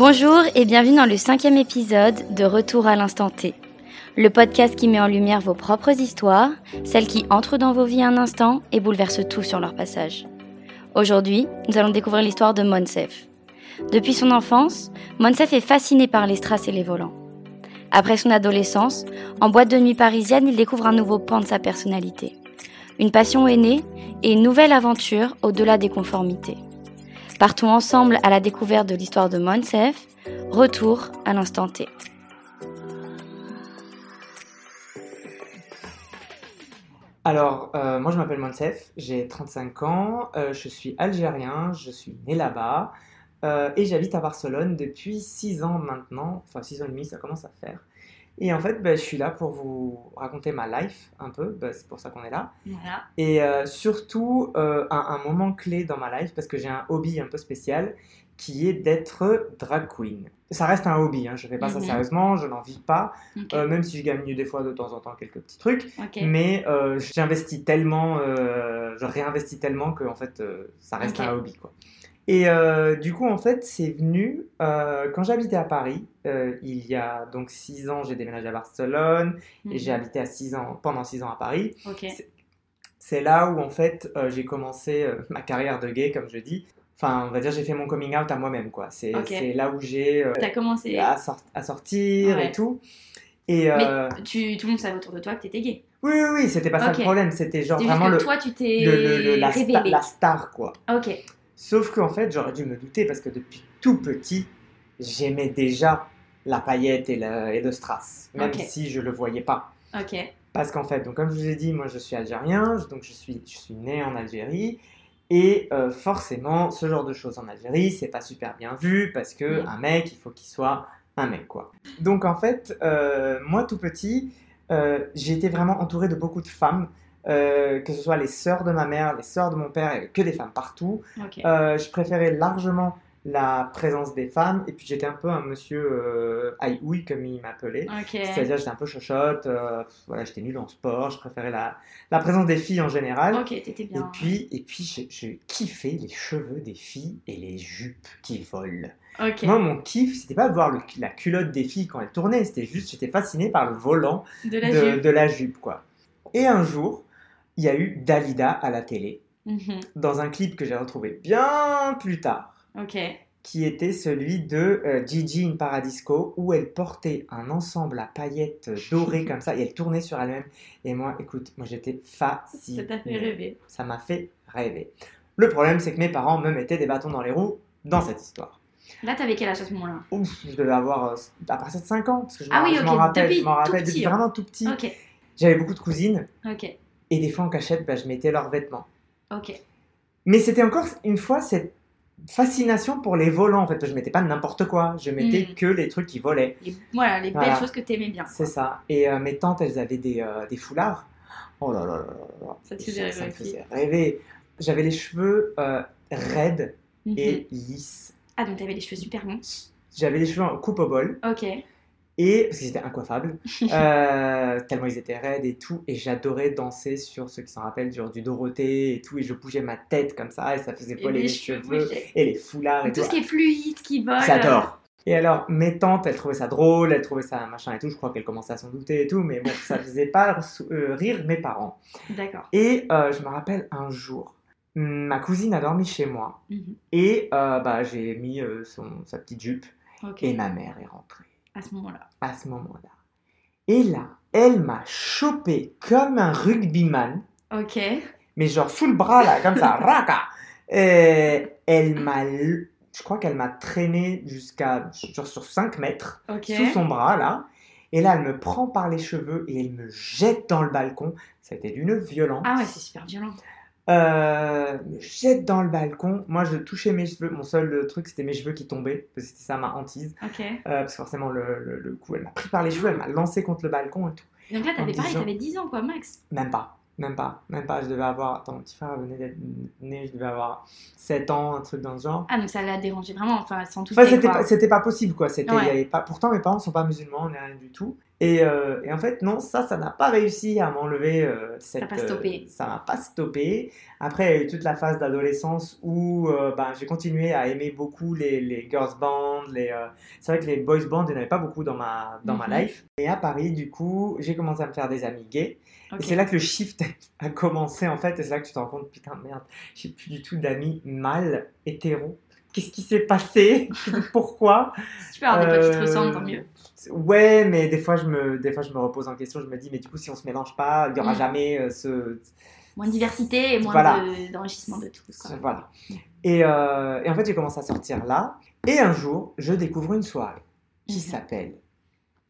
Bonjour et bienvenue dans le cinquième épisode de Retour à l'instant T, le podcast qui met en lumière vos propres histoires, celles qui entrent dans vos vies un instant et bouleversent tout sur leur passage. Aujourd'hui, nous allons découvrir l'histoire de Monsef. Depuis son enfance, Monsef est fasciné par les strass et les volants. Après son adolescence, en boîte de nuit parisienne, il découvre un nouveau pan de sa personnalité. Une passion est née et une nouvelle aventure au-delà des conformités. Partons ensemble à la découverte de l'histoire de Monsef. Retour à l'instant T. Alors, euh, moi je m'appelle Monsef, j'ai 35 ans, euh, je suis algérien, je suis né là-bas euh, et j'habite à Barcelone depuis 6 ans maintenant, enfin 6 ans et demi ça commence à faire. Et en fait, ben, je suis là pour vous raconter ma life un peu, ben, c'est pour ça qu'on est là. Voilà. Et euh, surtout, euh, un, un moment clé dans ma life, parce que j'ai un hobby un peu spécial, qui est d'être drag queen. Ça reste un hobby, hein, je ne fais pas ça Mhm. sérieusement, je n'en vis pas, euh, même si je gagne des fois de temps en temps quelques petits trucs. Mais euh, j'investis tellement, euh, je réinvestis tellement que en fait, ça reste un hobby quoi. Et du coup, en fait, c'est venu quand j'habitais à Paris. il y a donc 6 ans, j'ai déménagé à Barcelone et j'ai Mhm. habité à 6 ans, pendant 6 ans à Paris. C'est là où en fait euh, j'ai commencé euh, ma carrière de gay, comme je dis. Enfin, on va dire, j'ai fait mon coming out à moi-même quoi. C'est là où j'ai euh, T'as commencé. à, sor- à sortir Ouais. et tout. Et euh, tu, tout le monde savait autour de toi que t'étais gay. oui, oui, oui, c'était pas ça le problème. C'était genre vraiment le, toi, tu t'es la, sta- la star, quoi. Ok. Sauf qu'en fait, j'aurais dû me douter parce que depuis tout petit, j'aimais déjà la paillette et, la, et le strass, même si je le voyais pas. Ok. Parce qu'en fait, donc comme je vous ai dit, moi je suis algérien, donc je suis, je suis né en Algérie. Et euh, forcément, ce genre de choses en Algérie, c'est pas super bien vu parce que Mm. un mec, il faut qu'il soit un mec, quoi. Donc en fait, euh, moi tout petit, euh, j'ai été vraiment entouré de beaucoup de femmes, euh, que ce soit les sœurs de ma mère, les sœurs de mon père, que des femmes partout. Je préférais largement la présence des femmes, et puis j'étais un peu un monsieur euh, aïe-ouï, comme il m'appelait. C'est-à-dire j'étais un peu chochotte, euh, voilà, j'étais nul en sport, je préférais la, la présence des filles en général. Et puis, et puis je, je kiffais les cheveux des filles et les jupes qui volent. Moi, mon kiff, c'était pas de voir le- la culotte des filles quand elles tournaient, c'était juste, j'étais fasciné par le volant De la de, jupe. de la jupe, quoi. Et un jour, il y a eu Dalida à la télé, Mhm. dans un clip que j'ai retrouvé bien plus tard, Qui était celui de euh, Gigi in Paradisco, où elle portait un ensemble à paillettes dorées comme ça, et elle tournait sur elle-même. Et moi, écoute, moi j'étais fasciné. Ça t'a fait rêver. Ça m'a fait rêver. Le problème, c'est que mes parents me mettaient des bâtons dans les roues dans cette histoire. Là, t'avais quel âge à ce moment-là? Ouf, je devais avoir euh, à partir de 5 ans, parce que je Ah m'en oui, je ok, m'en rappelle, depuis je m'en rappelle petit, depuis hein. vraiment tout petit. J'avais beaucoup de cousines, et des fois en cachette, bah, je mettais leurs vêtements. Mais c'était encore une fois cette fascination pour les volants, en fait. Je mettais pas n'importe quoi, je mettais Mm. que les trucs qui volaient. Voilà, les Voilà. belles choses que t'aimais bien. C'est ça. Et euh, mes tantes, elles avaient des, euh, des foulards. Oh là là là là là. Ça te faisait rêver ça faisait rêver. J'avais les cheveux euh, raides Mhm. et lisses. Ah, donc t'avais les cheveux super longs. J'avais les cheveux en coupe au bol. Ok. Et parce qu'ils étaient incoiffables, euh, tellement ils étaient raides et tout, et j'adorais danser sur ceux qui s'en rappellent, genre du Dorothée et tout, et je bougeais ma tête comme ça, et ça faisait voler les les cheveux et les foulards et Tout tout. ce qui est fluide, qui vole. J'adore. Et alors, mes tantes, elles trouvaient ça drôle, elles trouvaient ça machin et tout, je crois qu'elles commençaient à s'en douter et tout, mais bon, ça faisait pas euh, rire mes parents. D'accord. Et euh, je me rappelle un jour, ma cousine a dormi chez moi, Mhm. et euh, bah, j'ai mis son, sa petite jupe, et ma mère est rentrée. À ce moment-là. à ce moment-là. Et là, elle m'a chopé comme un rugbyman, Ok. mais genre sous le bras là, comme ça, raka. Et elle m'a, je crois qu'elle m'a traîné jusqu'à genre sur 5 mètres sous son bras là. Et là, elle me prend par les cheveux et elle me jette dans le balcon. Ça a été d'une violence. Ah ouais, c'est super violent. Euh, me jette dans le balcon. Moi, je touchais mes cheveux. Mon seul euh, truc, c'était mes cheveux qui tombaient. parce que C'était ça ma hantise. Euh, parce que forcément, le, le- le coup, elle m'a pris par les cheveux, elle m'a lancé contre le balcon et tout. Donc là, t'avais pareil, t'avais 10 ans, quoi, max. Même pas, même pas, même pas. Je devais avoir. Attends, mon petit frère venait d'être né, je devais avoir 7 ans, un truc dans ce genre. Ah, donc ça l'a dérangé vraiment, enfin, sans tout Enfin, c'était pas, possible quoi. C'était, Ouais. y avait pas... Pourtant, mes parents sont pas musulmans, on n'est rien du tout. Et, euh, et en fait, non, ça, ça n'a pas réussi à m'enlever euh, cette. n'a pas stoppé. euh, ça m'a pas stoppé. Après, il y a eu toute la phase d'adolescence où euh, ben, j'ai continué à aimer beaucoup les, les girls bands. Les, C'est vrai que les boys bands, il n'y en avait pas beaucoup dans ma, dans Mhm. ma life. Et à Paris, du coup, j'ai commencé à me faire des amis gays. Et c'est là que le shift a commencé en fait, et c'est là que tu te rends compte, putain merde, j'ai plus du tout d'amis mâles, hétéros. Qu'est-ce qui s'est passé? Pourquoi? Tu peux avoir des Euh, ressemblent, tant mieux. Ouais, mais des fois, je me, des fois je me repose en question, je me dis, mais du coup, si on se mélange pas, il n'y aura Mm. jamais euh, ce... Moins de diversité et moins Voilà. de- d'enrichissement de, tout. quoi. Voilà. Et, euh, et en fait, j'ai commencé à sortir là, et un jour, je découvre une soirée qui Mhm. s'appelle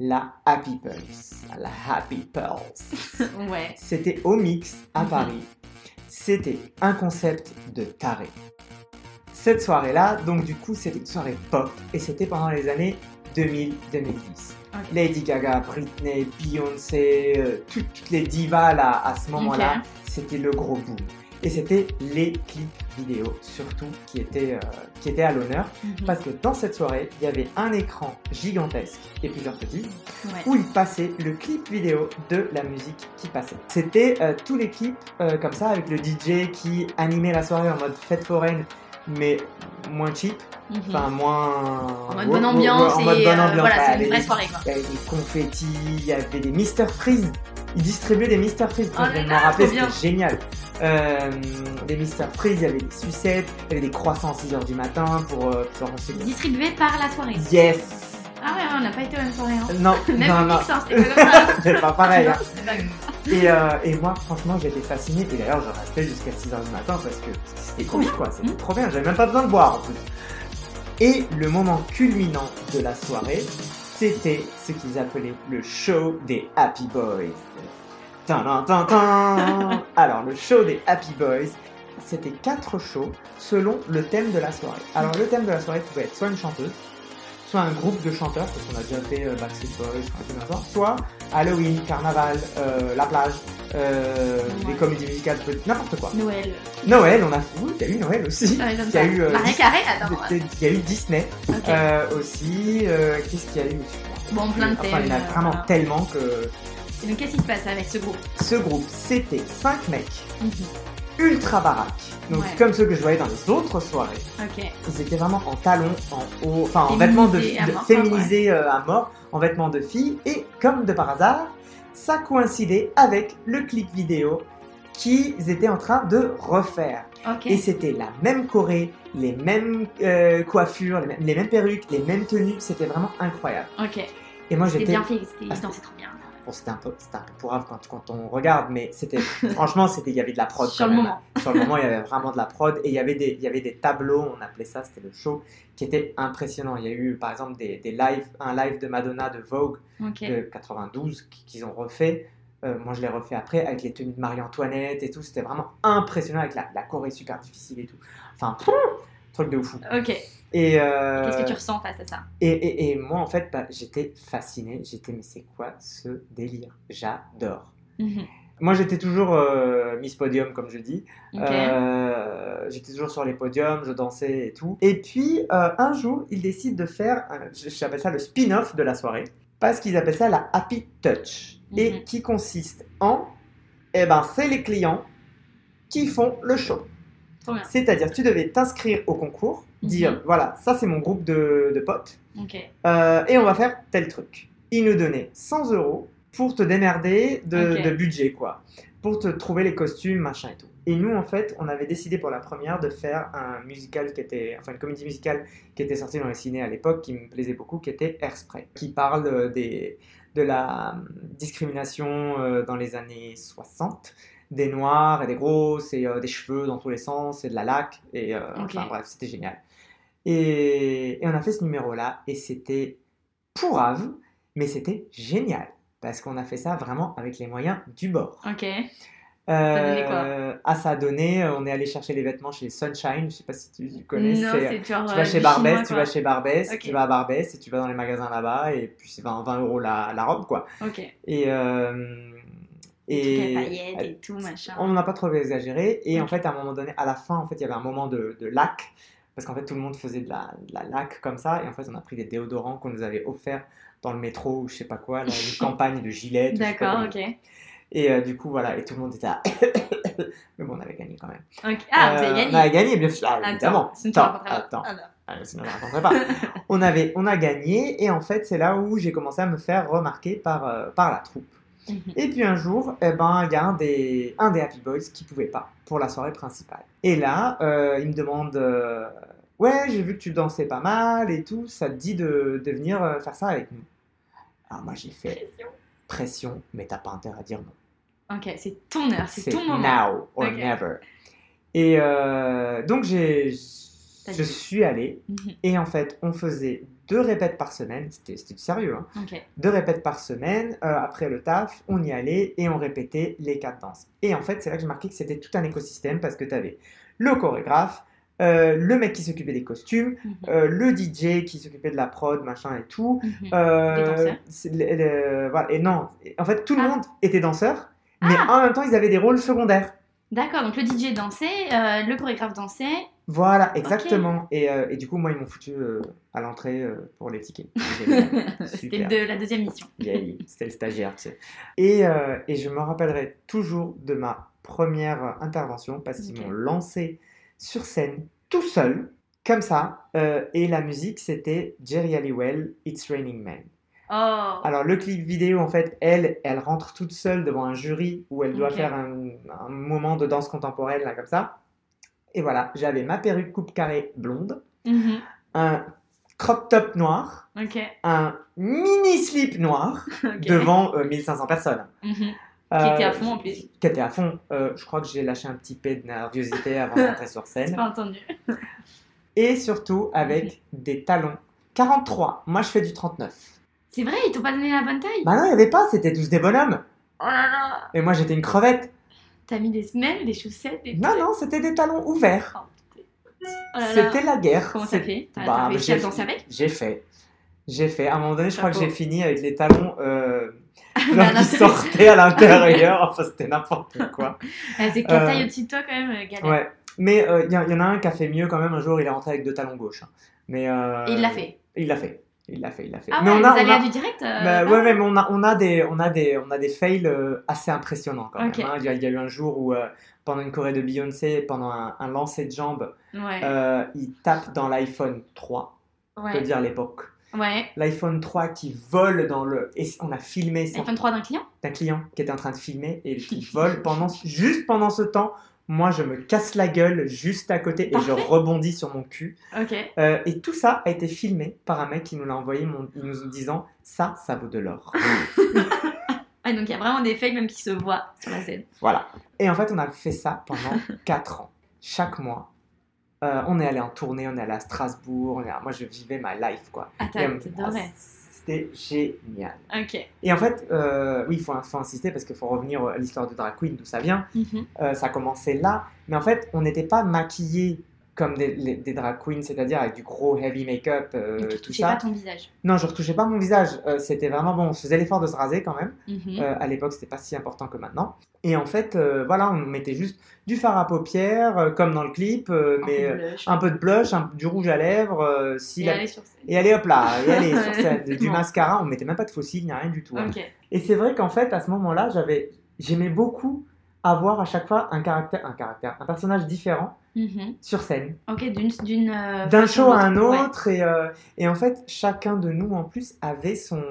la Happy Pulse. La Happy Pulse. ouais. C'était au Mix à Mhm. Paris. C'était un concept de taré. Cette soirée-là, donc du coup, c'était une soirée pop et c'était pendant les années 2000-2010. Ok. Lady Gaga, Britney, Beyoncé, euh, toutes, toutes les divas là, à ce moment-là, c'était le gros boom. Et c'était les clips vidéo surtout qui étaient, euh, qui étaient à l'honneur Mhm. parce que dans cette soirée, il y avait un écran gigantesque et plusieurs petits Ouais. où il passait le clip vidéo de la musique qui passait. C'était euh, tous les clips euh, comme ça avec le DJ qui animait la soirée en mode fête foraine mais moins cheap, Mhm. enfin moins... En mode bonne ambiance en mode et, bonne euh, ambiance, voilà, ouais, c'est une vraie soirée, quoi. Il y avait des confettis, il y avait des Mister Freeze. Ils distribuaient des Mister Freeze, Oh je m'en bien. c'était génial. Euh, des Mister Freeze, il y avait des sucettes, il y avait des croissants à 6h du matin pour... euh, pour ensuite- Distribué par la soirée. Yes Ah ouais, on n'a pas été aux mêmes soirées. Hein. Non, Même non, non. hein, c'était pas comme ça. C'est pas pareil. hein. Non, c'est pas. Et, euh, et moi, franchement, j'étais fasciné. Et d'ailleurs, je restais jusqu'à 6h du matin parce que c'était Trop cool, bien. quoi. C'était Mhm. trop bien. J'avais même pas besoin de boire en plus. Et le moment culminant de la soirée, c'était ce qu'ils appelaient le show des Happy Boys. Tan, tan. Alors, le show des Happy Boys, c'était quatre shows selon le thème de la soirée. Alors, le thème de la soirée pouvait être soit une chanteuse, soit un groupe de chanteurs, parce qu'on a déjà fait euh, Backstreet Boys, soit Halloween, carnaval, euh, la plage, euh, Ouais. des comédies musicales, n'importe quoi. Noël. Noël, on a oui, il y a eu Noël aussi. Ah, j'aime Il y a eu, euh, Marie Carré, attends. Il y a eu Disney euh, aussi. euh, Qu'est-ce qu'il y a eu aussi Bon, plein de Enfin, il y en a euh, vraiment voilà. tellement que Et donc, qu'est-ce qui se passe avec ce groupe? ce groupe, c'était 5 mecs Mhm. Ultra baraques. Donc, Ouais. comme ceux que je voyais dans les autres soirées. Ils étaient vraiment en talons, en haut, enfin en vêtements de, de- mort, féminisés euh, à mort, en vêtements de filles, et comme de par hasard, ça coïncidait avec le clip vidéo qu'ils étaient en train de refaire. Et c'était la même choré, les mêmes euh, coiffures, les mêmes, les mêmes perruques, les mêmes tenues, c'était vraiment incroyable. Et moi j'étais... fait. Ah, trop bien. Bon, c'était un peu, c'était un peu pourrave quand, quand on regarde, mais c'était, franchement, c'était, il y avait de la prod Sur quand le même. moment. Sur le moment, il y avait vraiment de la prod et il y avait des, il y avait des tableaux, on appelait ça, c'était le show, qui était impressionnant. Il y a eu, par exemple, des, des lives, un live de Madonna de Vogue de 92 qui- qu'ils ont refait. Euh, moi, je l'ai refait après avec les tenues de Marie-Antoinette et tout. C'était vraiment impressionnant avec la, la choré super difficile et tout. Enfin, pff, truc de ouf. Ok. Et, euh, Qu'est-ce que tu ressens face à ça? et, et- et moi, en fait, bah, j'étais fasciné. J'étais, mais c'est quoi ce délire? J'adore. Mhm. Moi, j'étais toujours euh, Miss Podium, comme je dis. Ok. Euh, j'étais toujours sur les podiums, je dansais et tout. Et puis, un jour, ils décident de faire, j'appelle ça le spin-off de la soirée, parce qu'ils appellent ça la Happy Touch. Et Mhm. qui consiste en, eh ben, c'est les clients qui font le show. C'est-à-dire, tu devais t'inscrire au concours, dire, Mhm. voilà, ça c'est mon groupe de, de potes, euh, et on va faire tel truc. Ils nous donnaient 100 euros pour te démerder de, de budget, quoi. Pour te trouver les costumes, machin et tout. Et nous, en fait, on avait décidé pour la première de faire un musical qui était, enfin une comédie musicale qui était sortie dans les ciné à l'époque, qui me plaisait beaucoup, qui était Airspray, qui parle euh, des, de la euh, discrimination euh, dans les années 60 des noirs et des grosses et euh, des cheveux dans tous les sens et de la laque et euh, enfin bref c'était génial et, et on a fait ce numéro là et c'était pourrave mais c'était génial parce qu'on a fait ça vraiment avec les moyens du bord Ok. euh, donnait quoi? ah, ça a donné on est allé chercher les vêtements chez Sunshine je sais pas si tu connais Non, c'est- c'est genre. tu euh, vas chez Barbès, chinois, tu vas chez Barbès, tu vas à Barbès et tu vas dans les magasins là-bas et puis c'est 20, 20 euros la, la robe quoi. Ok. Et, euh, Et. et paillettes et tout, machin. on n'a pas trop exagéré et en fait à un moment donné, à la fin en fait il y avait un moment de, de lac parce qu'en fait tout le monde faisait de la, de la laque comme ça, et en fait on a pris des déodorants qu'on nous avait offerts dans le métro ou je sais pas quoi, là, une campagne de gilets. D'accord, ok. Et euh, du coup voilà, et tout le monde était là. Mais bon, on avait gagné quand même. Ah, vous Euh, avez gagné. On avait gagné, bien sûr. Ah, Attends, évidemment. Attends, attends. Ah. Ah, sinon, je raconterai pas. on, avait, on a gagné, et en fait, c'est là où j'ai commencé à me faire remarquer par, euh, par la troupe. Mhm. Et puis un jour, eh ben, il y a un des, un des Happy Boys qui pouvait pas pour la soirée principale. Et là, euh, il me demande euh, Ouais, j'ai vu que tu dansais pas mal et tout, ça te dit de, de venir euh, faire ça avec nous? Alors moi, j'ai fait Pression. pression, mais t'as pas intérêt à dire non. Ok, c'est ton heure, c'est ton moment. now or never. Et donc, j'ai, je suis allé, Mhm. et en fait, on faisait deux répètes par semaine, c'était, du sérieux, hein deux répètes par semaine. euh, après le taf, on y allait et on répétait les quatre danses. Et en fait, c'est là que j'ai marqué que c'était tout un écosystème parce que tu avais le chorégraphe, euh, le mec qui s'occupait des costumes, Mhm. euh, le DJ qui s'occupait de la prod, machin et tout. Mhm. euh, Les le- voilà. Et non, en fait, tout le Ah. monde était danseur, mais Ah. en même temps, ils avaient des rôles secondaires. D'accord, donc le DJ dansait, euh, le chorégraphe dansait. Voilà, exactement. Et, euh, et du coup, moi, ils m'ont foutu euh, à l'entrée pour les tickets. C'était de la deuxième mission. C'était le stagiaire, tu sais. Et, et je me rappellerai toujours de ma première intervention parce qu'ils m'ont lancé sur scène tout seul, comme ça. et la musique, c'était Jerry Halliwell, It's Raining Men. Oh. Alors, le clip vidéo, en fait, elle, elle rentre toute seule devant un jury où elle doit faire un, un moment de danse contemporaine, là, comme ça. Et voilà, j'avais ma perruque coupe carrée blonde, Mhm. un crop top noir, un mini slip noir devant euh, 1500 personnes. Mhm. Qui Euh, était à fond en plus. Qui était à fond. Euh, je crois que j'ai lâché un petit peu de nervosité avant d'entrer sur scène. pas entendu. Et surtout avec des talons 43. Moi, je fais du 39. C'est vrai, ils t'ont pas donné la bonne taille. Bah non, il n'y avait pas, c'était tous des bonhommes. Oh là là. Et moi, j'étais une crevette. T'as mis des semelles, des chaussettes, des. Non, non, c'était des talons ouverts. Oh là. C'était la guerre. Comment ça C'est- fait? T'as Bah, t'as réussi j'ai à danser avec J'ai fait. J'ai fait. À un moment donné, je crois que j'ai fini avec les talons euh, genre qui sortaient à l'intérieur. Enfin, c'était n'importe quoi. Ah, C'est quatre Euh, tailles au-dessus de toi quand même, euh, galère. Ouais. Mais il y, en- y en a un qui a fait mieux quand même. Un jour, il est rentré avec deux talons gauche. hein. Mais, euh, Et il l'a fait. Il l'a fait. Il l'a fait, il l'a fait. Ah mais ouais, on a, les on a- du direct euh, bah, ouais, ouais, mais on a, on a des, on a des, on a des fails euh, assez impressionnants quand même. hein. Il, y a, il y a eu un jour où, euh, pendant une choré de Beyoncé, pendant un, un lancer de jambes, Ouais. euh, il tape dans l'iPhone 3, on peut ouais. dire l'époque. Ouais. L'iPhone 3 qui vole dans le. Et on a filmé ça iPhone 3 d'un client? D'un client qui était en train de filmer et qui vole pendant, juste pendant ce temps. Moi, je me casse la gueule juste à côté et je rebondis sur mon cul. Euh, et tout ça a été filmé par un mec qui nous l'a envoyé, mon- nous disant ça, ça vaut de l'or. Ah, donc il y a vraiment des fakes même qui se voient sur la scène. voilà. Et en fait, on a fait ça pendant 4 ans. Chaque mois, euh, on est allé en tournée, on est allé à Strasbourg. on est- Moi, je vivais ma life, quoi. Ah, t'as- euh, t'adorais. C'était génial. Ok. Et en fait, euh, oui, il faut, faut insister parce qu'il faut revenir à l'histoire de Drag Queen, d'où ça vient. Mhm. Euh, ça a commencé là, mais en fait, on n'était pas maquillés comme des, les- des drag queens, c'est-à-dire avec du gros heavy make-up, euh, tout ça. pas ton visage. Non, je retouchais pas mon visage. Euh, c'était vraiment bon. On faisait l'effort de se raser quand même. Mhm. Euh, à l'époque, c'était pas si important que maintenant. Et en fait, voilà, on mettait juste du fard à paupières, comme dans le clip, mais un peu de blush, un- du rouge à lèvres, si Et la- aller sur scène. et allez hop là, et allez sur scène. Du bon. mascara, on mettait même pas de fossiles, ni rien du tout. hein. Et c'est vrai qu'en fait, à ce moment-là, j'avais, j'aimais beaucoup avoir à chaque fois un caractère, un caractère, un personnage différent Mhm. sur scène, Ok, d'une. euh, d'un show à un. Ouais. autre, et, euh, et en fait, chacun de nous en plus avait son,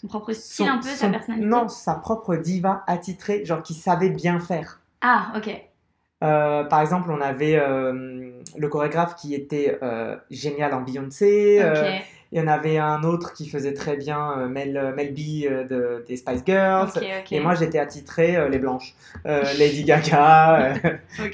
Son propre style, son- un peu, sa son- personnalité. non, sa propre diva attitrée, genre qui savait bien faire. Ah, ok. Euh, par exemple, on avait le chorégraphe qui était génial en Beyoncé. Ok. Euh, il y en avait un autre qui faisait très bien euh, Mel, Mel B euh, de, des Spice Girls. Et moi, j'étais attitré euh, les blanches. Euh, Lady Gaga, euh,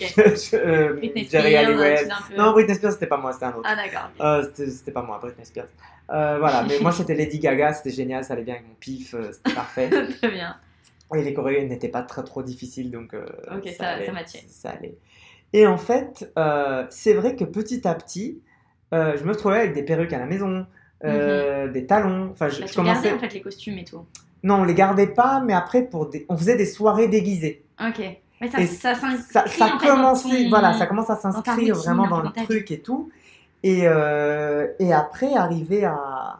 euh, Britney Jerry Spears, Halliwell. Non, Britney Spears, c'était pas moi, c'était un autre. Ah, d'accord. Euh, c'était pas moi, Britney Spears. Euh, voilà, mais moi, c'était Lady Gaga, c'était génial, ça allait bien avec mon pif, euh, c'était parfait. Très bien. Et les chorégraphies n'étaient pas très trop difficiles, donc euh, Ok, ça- allait, ça matchait. ça allait. Et en fait, euh, c'est vrai que petit à petit, euh, je me trouvais avec des perruques à la maison, euh, des talons. Enfin, je, Bah, je tu regardais commençais. en fait les costumes et tout. Non, on les gardait pas, mais après, pour des... on faisait des soirées déguisées. Ok. Mais ça, Et ça ton- voilà, ça commence à s'inscrire vraiment dans le truc et tout. Et, euh, et après, arrivé à.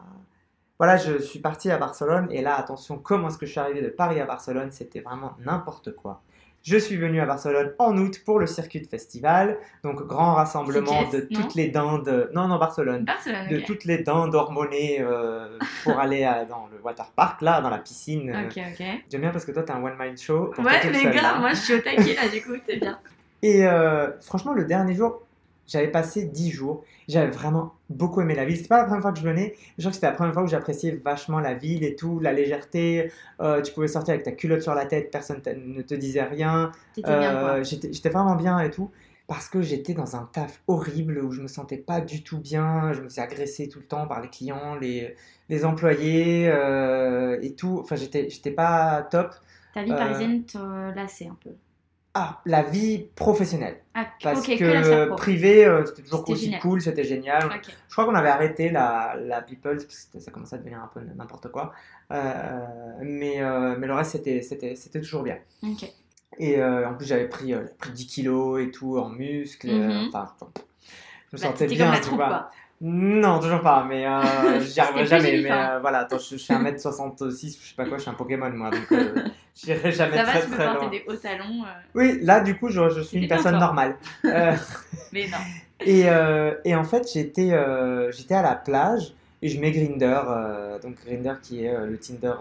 Voilà, je suis parti à Barcelone. Et là, attention, comment est-ce que je suis arrivé de Paris à Barcelone? C'était vraiment n'importe quoi. Je suis venu à Barcelone en août pour le circuit de festival, donc grand rassemblement de toutes les dindes, non non Barcelone, Barcelone, de toutes les dindes hormonées euh, pour aller à- dans le water park là, dans la piscine. Ok, ok. J'aime bien parce que toi t'as un one man show. Ouais, les seule, gars, là. moi je suis au taquet là, du coup, c'est bien. Et euh, franchement, le dernier jour, j'avais passé 10 jours. J'avais vraiment beaucoup aimé la ville. C'était pas la première fois que je venais. Je crois que c'était la première fois où j'appréciais vachement la ville et tout, la légèreté. Euh, tu pouvais sortir avec ta culotte sur la tête, personne ne te disait rien. Euh, J'étais vraiment bien et tout. Parce que j'étais dans un taf horrible où je me sentais pas du tout bien. Je me faisais agresser tout le temps par les clients, les, les employés euh, et tout. Enfin, j'étais j'étais pas top. Ta vie euh, parisienne te lassait un peu. Ah, la vie professionnelle. Ah, Parce que, privé, euh, c'était toujours aussi génial. cool, c'était génial. Je crois qu'on avait arrêté la, la People, parce que c'était- ça commençait à devenir un peu n'importe quoi. Euh, mais, euh, mais le reste, c'était, c'était, c'était toujours bien. Et en plus, j'avais pris, pris 10 kilos et tout en muscles. Mhm. enfin, je me Bah, sentais bien, comme la tu troupe, vois. quoi. Non, toujours pas, mais euh, j'y arriverai jamais. Mais enfin. euh, voilà, attends, je, je fais 1m66, je sais pas quoi, je suis un Pokémon moi, donc euh, j'irai jamais Ça va, très tu peux très porter loin. des hauts talons, euh, Oui, là, du coup, je, je suis une personne normale. Mais non. Et, et en fait, j'étais à la plage et je mets Grinder, donc Grinder qui est le Tinder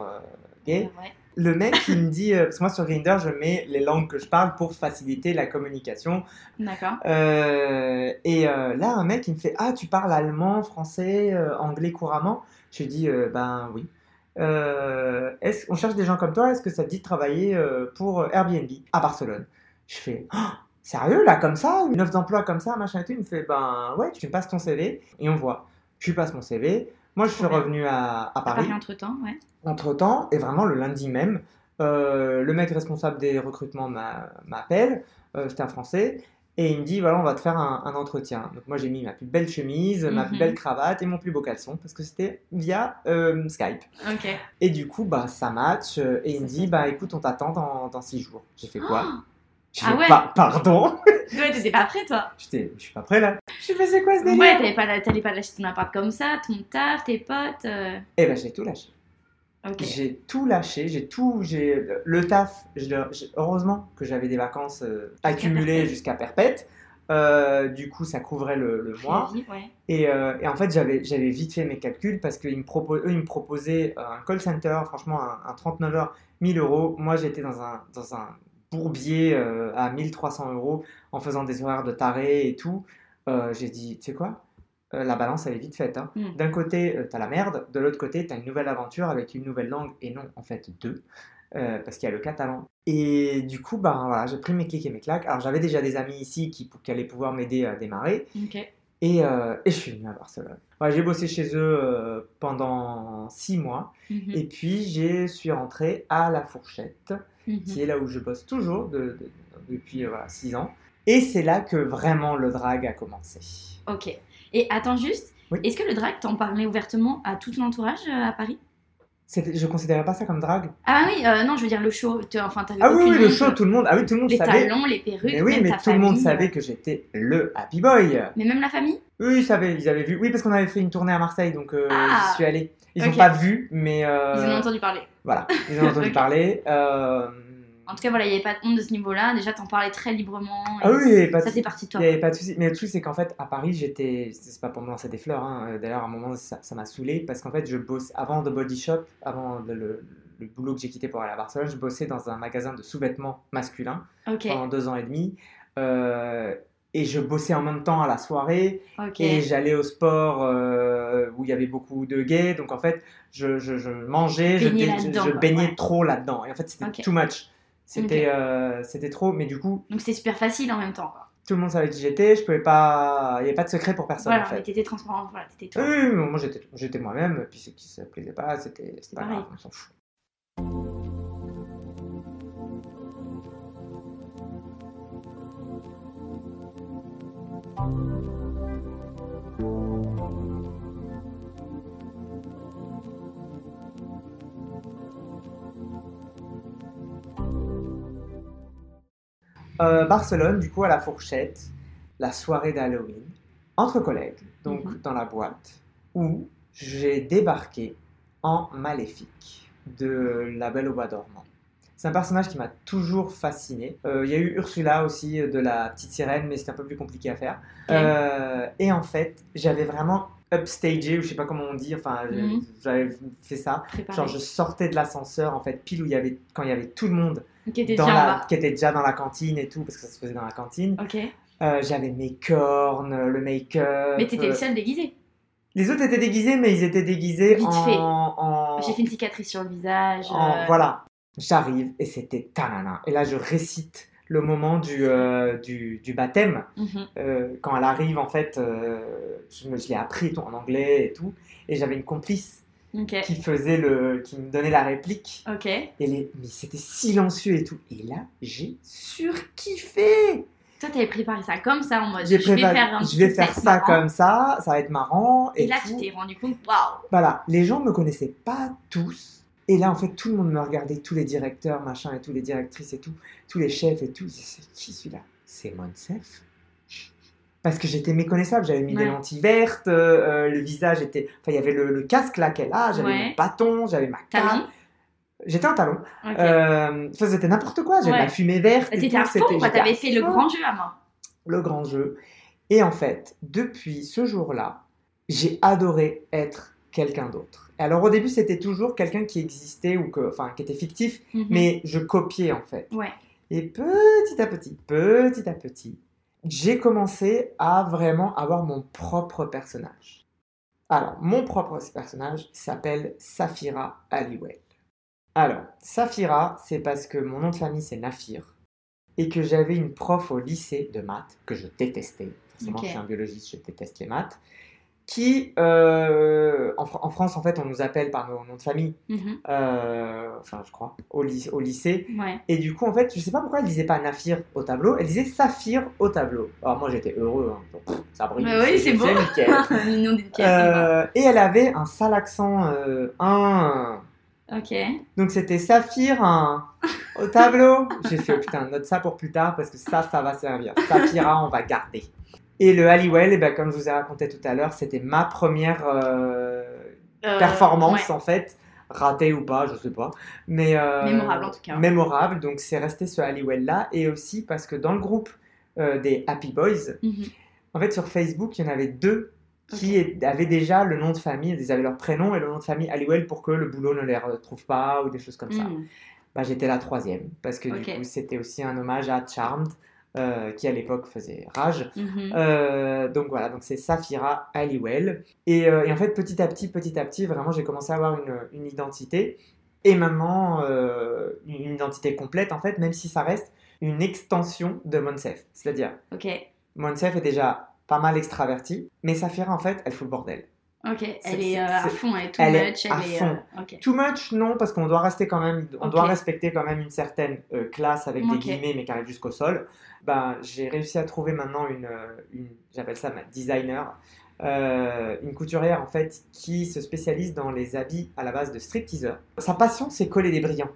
gay. Ouais. Le mec, il me dit, euh, parce que moi sur Grinder, je mets les langues que je parle pour faciliter la communication. D'accord. Euh, et euh, là, un mec, il me fait, ah, tu parles allemand, français, anglais couramment? Je lui dis, ben oui. Est-ce, on cherche des gens comme toi, est-ce que ça te dit de travailler pour Airbnb à Barcelone? Je fais, Oh, sérieux là, comme ça Une offre d'emploi comme ça, machin et tout? Il me fait, ben ouais, tu me passes ton CV et on voit. Je lui passe mon CV. Moi, je suis revenu à, à À Paris Paris entre temps, ouais. entre temps, et vraiment le lundi même, euh, le mec responsable des recrutements m'a- m'appelle, euh, c'était un français, et il me dit voilà, on va te faire un, un entretien. Donc moi j'ai mis ma plus belle chemise, ma plus Mhm. belle cravate et mon plus beau caleçon, parce que c'était via euh, Skype. Ok. Et du coup, bah, ça match, euh, et il me dit bah écoute, on t'attend dans, dans six jours. J'ai fait quoi? Ah ouais Pa- Pardon Ouais, t'étais pas prêt, toi. J'étais- Je suis pas prêt là. Je fait c'est quoi ce délire Ouais, t'allais pas, la- t'allais pas lâcher ton appart comme ça, ton taf, tes potes. euh, Et ben j'ai tout lâché. Ok. J'ai tout lâché, j'ai tout, j'ai le taf. heureusement que j'avais des vacances euh, accumulées jusqu'à perpète. Euh, du coup, ça couvrait le, le mois. Ouais. Et, euh, et en fait, j'avais vite fait mes calculs parce qu'eux, ils me, eux, ils me proposaient un call center, franchement, un, un 39 heures, 1000 euros. Moi, j'étais dans un, dans un bourbier euh, à 1300 euros en faisant des horaires de taré et tout. Euh, j'ai dit, tu sais quoi Euh, La balance, elle est vite faite. hein. Mm. D'un côté, tu t'as la merde, de l'autre côté, t'as une nouvelle aventure avec une nouvelle langue, et non, en fait, deux, euh, parce qu'il y a le catalan. Et du coup, bah, voilà, j'ai pris mes clics et mes claques. Alors, j'avais déjà des amis ici qui, qui allaient pouvoir m'aider à démarrer. Et, euh, et je suis venu à Barcelone. Ouais, j'ai bossé chez eux euh, pendant six mois. Mhm. Et puis, je suis rentré à La Fourchette, Mhm. qui est là où je bosse toujours de- de- depuis euh, voilà, six ans. Et c'est là que vraiment le drag a commencé. Ok. Et attends juste, Oui. est-ce que le drag t'en parlait ouvertement à tout l'entourage euh, à Paris? Je considérais pas ça comme drag. Ah oui, euh, non, je veux dire le show. Enfin, Ah oui, oui, le show, tout le monde, ah oui, tout le monde Les savait. talons, les perruques, Mais oui, même mais ta tout le monde savait euh, que j'étais le Happy Boy. Mais même la famille? Eux, ils savaient, ils avaient vu. Oui, parce qu'on avait fait une tournée à Marseille, donc euh, Ah. j'y suis allé. Ils n'ont pas vu, mais euh, Ils en ont entendu parler. Voilà, ils ont entendu parler. Euh, En tout cas, voilà, il n'y avait pas de honte de ce niveau-là. Déjà, t'en parlais très librement. Ah oui, il y avait pas de- ça c'est parti de Il toi. n'y avait pas de souci. Mais le truc, c'est qu'en fait, à Paris, j'étais. C'est pas pour me lancer des fleurs. hein. Euh, D'ailleurs, à un moment, ça m'a saoulé parce qu'en fait, je bosse. Avant de Body Shop, avant le, le- le boulot que j'ai quitté pour aller à Barcelone, je bossais dans un magasin de sous-vêtements masculins Ok, pendant deux ans et demi. Euh, et je bossais en même temps à la soirée. Et j'allais au sport euh, où il y avait beaucoup de gays. Donc en fait, je, je- je mangeais, je, je- baignais ouais. trop là-dedans. Et en fait, c'était Ok. too much. C'était euh, c'était trop. Mais du coup, Donc c'était super facile en même temps. Quoi. tout le monde savait qui j'étais. Je pouvais pas. Il n'y avait pas de secret pour personne Voilà, en mais fait. t'étais transparent, voilà, t'étais Oui, toi. oui, oui, moi j'étais moi-même. Puis ceux qui se plaisaient pas, c'était c'était pas pareil. grave. On s'en fout. Euh, Barcelone, du coup, à la fourchette, la soirée d'Halloween. entre collègues, donc Mhm. dans la boîte, où j'ai débarqué en Maléfique de La Belle au Bois dormant. C'est un personnage qui m'a toujours fasciné. Euh, Il y a eu Ursula aussi euh, de la petite sirène, mais c'était un peu plus compliqué à faire. Euh, et en fait, j'avais vraiment upstagé, ou je sais pas comment on dit, enfin, Mhm. j'avais fait ça. Préparé. Genre, je sortais de l'ascenseur, en fait, pile où il y avait, quand il y avait tout le monde dans la, qui était déjà dans la cantine et tout, parce que ça se faisait dans la cantine. Euh, j'avais mes cornes, le make-up. Mais t'étais euh, le seul déguisé. Les autres étaient déguisés, mais ils étaient déguisés Vite en, fait. en- J'ai fait une cicatrice sur le visage. en- euh, Voilà. J'arrive et c'était tanana. Et là, je récite le moment du, euh, du, du baptême. mhm. Euh, quand elle arrive, en fait, euh, je, me- je l'ai appris tout, en anglais et tout. Et j'avais une complice qui faisait le, qui me donnait la réplique. Et les, mais c'était silencieux et tout. Et là, j'ai surkiffé. Toi, t'avais préparé ça comme ça en mode J'ai je vais faire un je vais faire ça marrant. comme ça, ça va être marrant. Et, Et là, tout. tu t'es rendu compte, waouh Voilà, les gens me connaissaient pas tous. Et là, en fait, tout le monde me regardait, tous les directeurs, machin, et tous les directrices et tout, tous les chefs et tout. C'est qui celui-là? C'est Monsef Parce que j'étais méconnaissable, j'avais mis des lentilles vertes, euh, euh, le visage était. Enfin, il y avait le, le casque là qu'elle a, j'avais Ouais. mon bâton, j'avais ma canne. J'étais en talon. Euh, ça, c'était n'importe quoi, j'avais Ouais. la fumée verte. T'étais à fond, T'avais fait le grand jeu à mort. le grand jeu. Et en fait, depuis ce jour-là, j'ai adoré être quelqu'un d'autre. Alors au début, c'était toujours quelqu'un qui existait ou que, enfin, qui était fictif, Mhm. mais je copiais en fait. Ouais. Et petit à petit, petit à petit, j'ai commencé à vraiment avoir mon propre personnage. Alors, mon propre personnage s'appelle Safira Aliwell. Alors, Safira, c'est parce que mon nom de famille c'est Nafir et que j'avais une prof au lycée de maths que je détestais. Forcément, Ok. je suis un biologiste, je déteste les maths. Qui, euh, en, Fr- en France, en fait, on nous appelle par nos noms de famille, Mhm. euh, enfin, je crois, au, ly- au lycée. Ouais. Et du coup, en fait, je sais pas pourquoi elle disait pas Nafir au tableau, elle disait Saphir au tableau. Alors moi, j'étais heureux, hein. Donc, pff, ça brille. Bah oui, c'est beau. nickel. Euh, et elle avait un sale accent un. Ok. Donc c'était Saphir un, au tableau. J'ai fait, oh, putain, note ça pour plus tard parce que ça, ça va servir. Saphira, on va garder. Et le Halliwell, eh ben, comme je vous ai raconté tout à l'heure, c'était ma première euh, Euh, performance ouais. en fait, ratée ou pas, je sais pas, mais euh, Mémorable, en tout cas. Mémorable, donc c'est resté ce Halliwell là, et aussi parce que dans le groupe euh, des Happy Boys, Mhm. en fait sur Facebook, il y en avait deux qui avaient déjà le nom de famille, ils avaient leur prénom et le nom de famille Halliwell pour que le boulot ne les retrouve pas ou des choses comme ça. Mhm. Bah, j'étais la troisième parce que du coup c'était aussi un hommage à Charmed euh, qui à l'époque faisait Rage. Mhm. Euh, donc voilà, donc c'est Safira Halliwell. Et, euh, et en fait, petit à petit, petit à petit, vraiment, j'ai commencé à avoir une, une identité. Et maintenant, une identité complète, en fait, même si ça reste une extension de Monsef. C'est-à-dire, Ok. Monsef est déjà pas mal extraverti, mais Safira, en fait, elle fout le bordel. Ok. Elle est euh, à fond, elle est too elle est much. à Elle est. fond. euh. Too much, non, parce qu'on doit rester quand même, on doit respecter quand même une certaine euh, classe avec des guillemets, mais qui arrive jusqu'au sol. Ben, j'ai réussi à trouver maintenant une, une j'appelle ça ma designer, euh, une couturière en fait qui se spécialise dans les habits à la base de stripteaseur. Sa passion, c'est coller des brillants,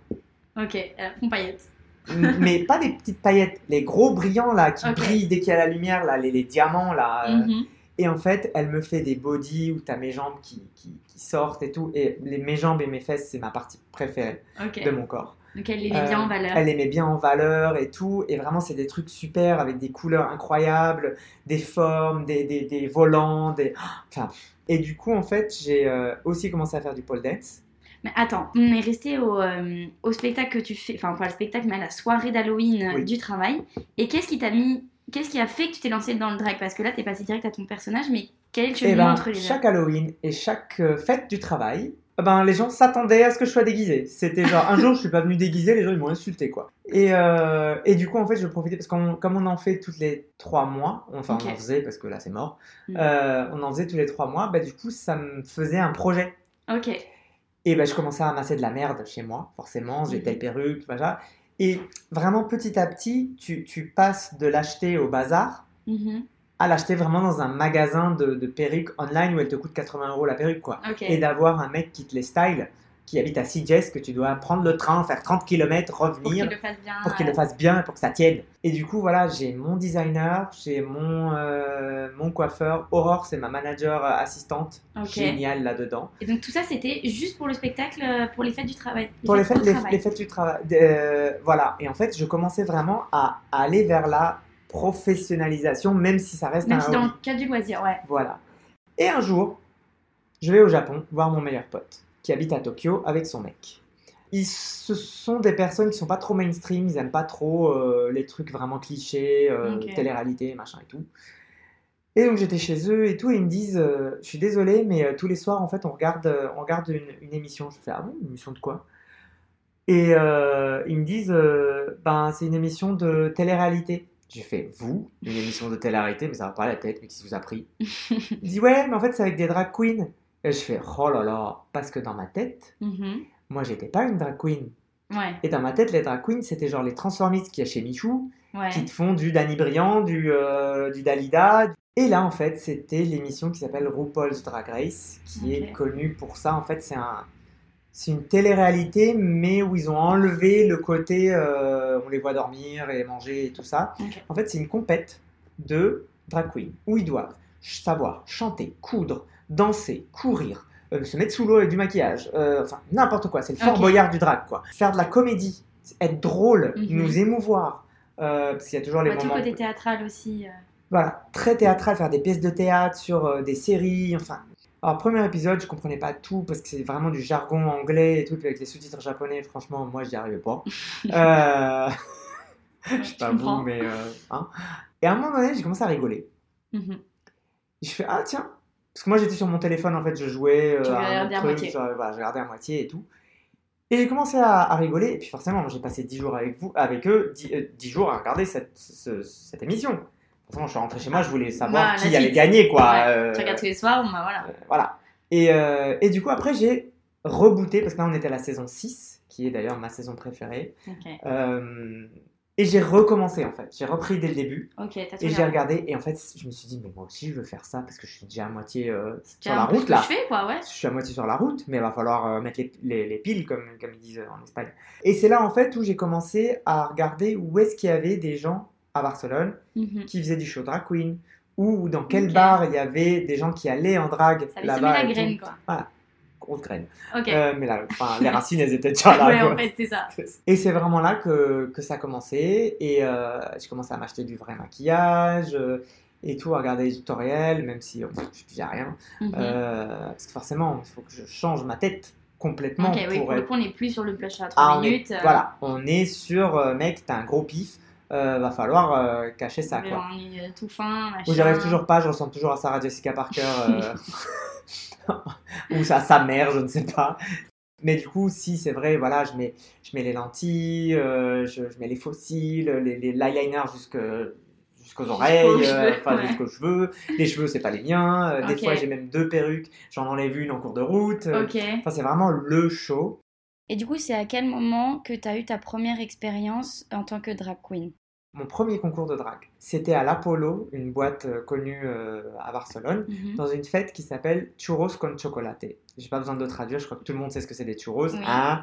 Ok. Elle a fond paillette. mais pas des petites paillettes, les gros brillants là qui brillent dès qu'il y a la lumière, là, les, les diamants là. Mhm. Et en fait, elle me fait des body où t'as mes jambes qui, qui, qui sortent et tout. Et les, mes jambes et mes fesses, c'est ma partie préférée de mon corps. Donc elle les met bien Euh, en valeur. Elle les met bien en valeur et tout. Et vraiment, c'est des trucs super avec des couleurs incroyables, des formes, des, des, des volants. Des... Enfin, et du coup, en fait, j'ai euh, aussi commencé à faire du pole dance. Mais attends, on est resté au, euh, au spectacle que tu fais, enfin pas le spectacle, mais à la soirée d'Halloween euh, Oui. du travail. Et qu'est-ce qui t'a mis, qu'est-ce qui a fait que tu t'es lancé dans le drag? Parce que là, t'es passé direct à ton personnage, mais quel est le Et cheminement ben, entre les deux? chaque Halloween et chaque euh, fête du travail, eh ben, les gens s'attendaient à ce que je sois déguisé. C'était genre, un jour, je suis pas venu déguisé, les gens, ils m'ont insulté, quoi. Et, euh, et du coup, en fait, je profitais, parce que comme on en fait toutes les trois mois, enfin, on en faisait, parce que là, c'est mort, Mm. euh, on en faisait tous les trois mois, bah, du coup, ça me faisait un projet. Ok. Et ben, je commençais à amasser de la merde chez moi, forcément, j'ai Mhm. telle perruque, voilà. Et vraiment, petit à petit, tu, tu passes de l'acheter au bazar Mhm. à l'acheter vraiment dans un magasin de, de perruques online où elle te coûte 80 euros la perruque, quoi. Et d'avoir un mec qui te les style, qui habite à Sitges que tu dois prendre le train, faire 30 km, Pour qu'il revenir le fasse bien. pour qu'il le fasse bien, pour que ça tienne. Et du coup, voilà, j'ai mon designer, j'ai mon, euh, mon coiffeur. Aurore, c'est ma manager euh, assistante. Ok. Géniale là-dedans. Et donc tout ça, c'était juste pour le spectacle, euh, pour les fêtes du travail. Pour les fêtes, au les, travail. les fêtes du travail. euh, voilà. Et en fait, je commençais vraiment à, aller vers la professionnalisation, même si ça reste Même un si dans le cadre du loisir, ouais. Voilà. Et un jour, je vais au Japon voir mon meilleur pote qui habite à Tokyo avec son mec. Ils, ce sont des personnes qui sont pas trop mainstream, ils aiment pas trop euh, les trucs vraiment clichés, euh, télé-réalité, machin et tout. Et donc j'étais chez eux et tout, et ils me disent, euh, je suis désolé, mais euh, tous les soirs en fait on regarde, on regarde une, une émission. Je fais ah bon, une émission de quoi? Et ils me disent, ben c'est une émission de télé-réalité. J'ai fait vous, une émission de télé-réalité, mais ça va pas à la tête, mais qui vous a pris? Il dit ouais, mais en fait c'est avec des drag queens. Et je fais oh là là, parce que dans ma tête, Mhm. moi j'étais pas une drag queen. Ouais, Et dans ma tête, les drag queens c'était genre les transformistes qu'il y a chez Michou, ouais. qui te font du Danny Briand, du, euh, du Dalida. Et là en fait, c'était l'émission qui s'appelle RuPaul's Drag Race, qui est connue pour ça. En fait, c'est un. C'est une télé-réalité, mais où ils ont enlevé le côté euh, on les voit dormir et manger et tout ça. En fait, c'est une compète de drag queen où ils doivent savoir chanter, coudre, danser, courir, euh, se mettre sous l'eau avec du maquillage, euh, enfin n'importe quoi. C'est le Fort. Boyard du drag, quoi. Faire de la comédie, être drôle, Mhm. nous émouvoir. euh, parce qu'il y a toujours les Ouais, tout moments. côté théâtral aussi. Voilà, très théâtral, faire des pièces de théâtre sur des séries, enfin. Alors, premier épisode, je comprenais pas tout parce que c'est vraiment du jargon anglais et tout, puis avec les sous-titres japonais, franchement, moi, j'y arrivais pas. Je sais pas vous, mais. hein. Et à un moment donné, j'ai commencé à rigoler. Mhm. Je fais, ah tiens, parce que moi j'étais sur mon téléphone, en fait, je jouais euh, à un moitié. genre, voilà, je regardais à moitié et tout. Et j'ai commencé à, à rigoler, et puis forcément, j'ai passé 10 jours avec vous, avec eux, 10, euh, 10 jours à regarder cette, ce- cette émission. Forcément, je suis rentré chez moi, je voulais savoir Bah, qui la allait gagner, quoi. Ouais, euh, Tu regardes tous les soirs, bah voilà. voilà. Et, et du coup, après, j'ai rebooté, parce que là, on était à la saison 6, qui est d'ailleurs ma saison préférée. Ok, Euh, et j'ai recommencé, en fait. J'ai repris dès le début. ok, t'as tout Et j'ai regardé. et en fait, je me suis dit, mais moi aussi, je veux faire ça, parce que je suis déjà à moitié euh, sur la route, que là. je fais, quoi, ouais. Je suis à moitié sur la route, mais il va falloir euh, mettre les, les- les piles, comme, comme ils disent en Espagne. Et c'est là, en fait, où j'ai commencé à regarder où est-ce qu'il y avait des gens à Barcelone Mhm. qui faisaient du show drag queen, ou dans quel bar il y avait des gens qui allaient en drague Ça avait là-bas. la graine, graine. Ok. Euh, mais là, enfin, les racines, elles étaient déjà là. ouais, quoi. en fait, c'est ça. Et c'est vraiment là que, que ça a commencé. Et euh, j'ai commencé à m'acheter du vrai maquillage euh, et tout, à regarder des tutoriels, même si pff, je disais rien. Euh, parce que forcément, il faut que je change ma tête complètement ok, oui, pour pour le coup, on n'est plus sur le blush à 3 Ah, on est- minutes. Voilà, on est sur mec, t'as un gros pif, euh, va falloir euh, cacher ça quoi. On est tout fin, machin. Ou j'y arrive toujours pas, je ressemble toujours à Sarah Jessica Parker euh, ou à sa mère, je ne sais pas. Mais du coup, si c'est vrai, voilà, je mets, je mets les lentilles, euh, je, je mets les fossiles, les, les l'eyeliner jusque jusqu'aux oreilles, Jusqu'aux euh, cheveux, enfin ouais. jusqu'aux cheveux. Les cheveux, c'est pas les miens. euh, Des fois, j'ai même deux perruques. J'en enlève une en cours de route. euh, Ok. Enfin, c'est vraiment le show. Et du coup, c'est à quel moment que tu as eu ta première expérience en tant que drag queen? Mon premier concours de drague, c'était à l'Apollo, une boîte euh, connue euh, à Barcelone. Mhm. dans une fête qui s'appelle Churros con chocolate. J'ai pas besoin de le traduire, je crois que tout le monde sait ce que c'est des churros. Oui. hein.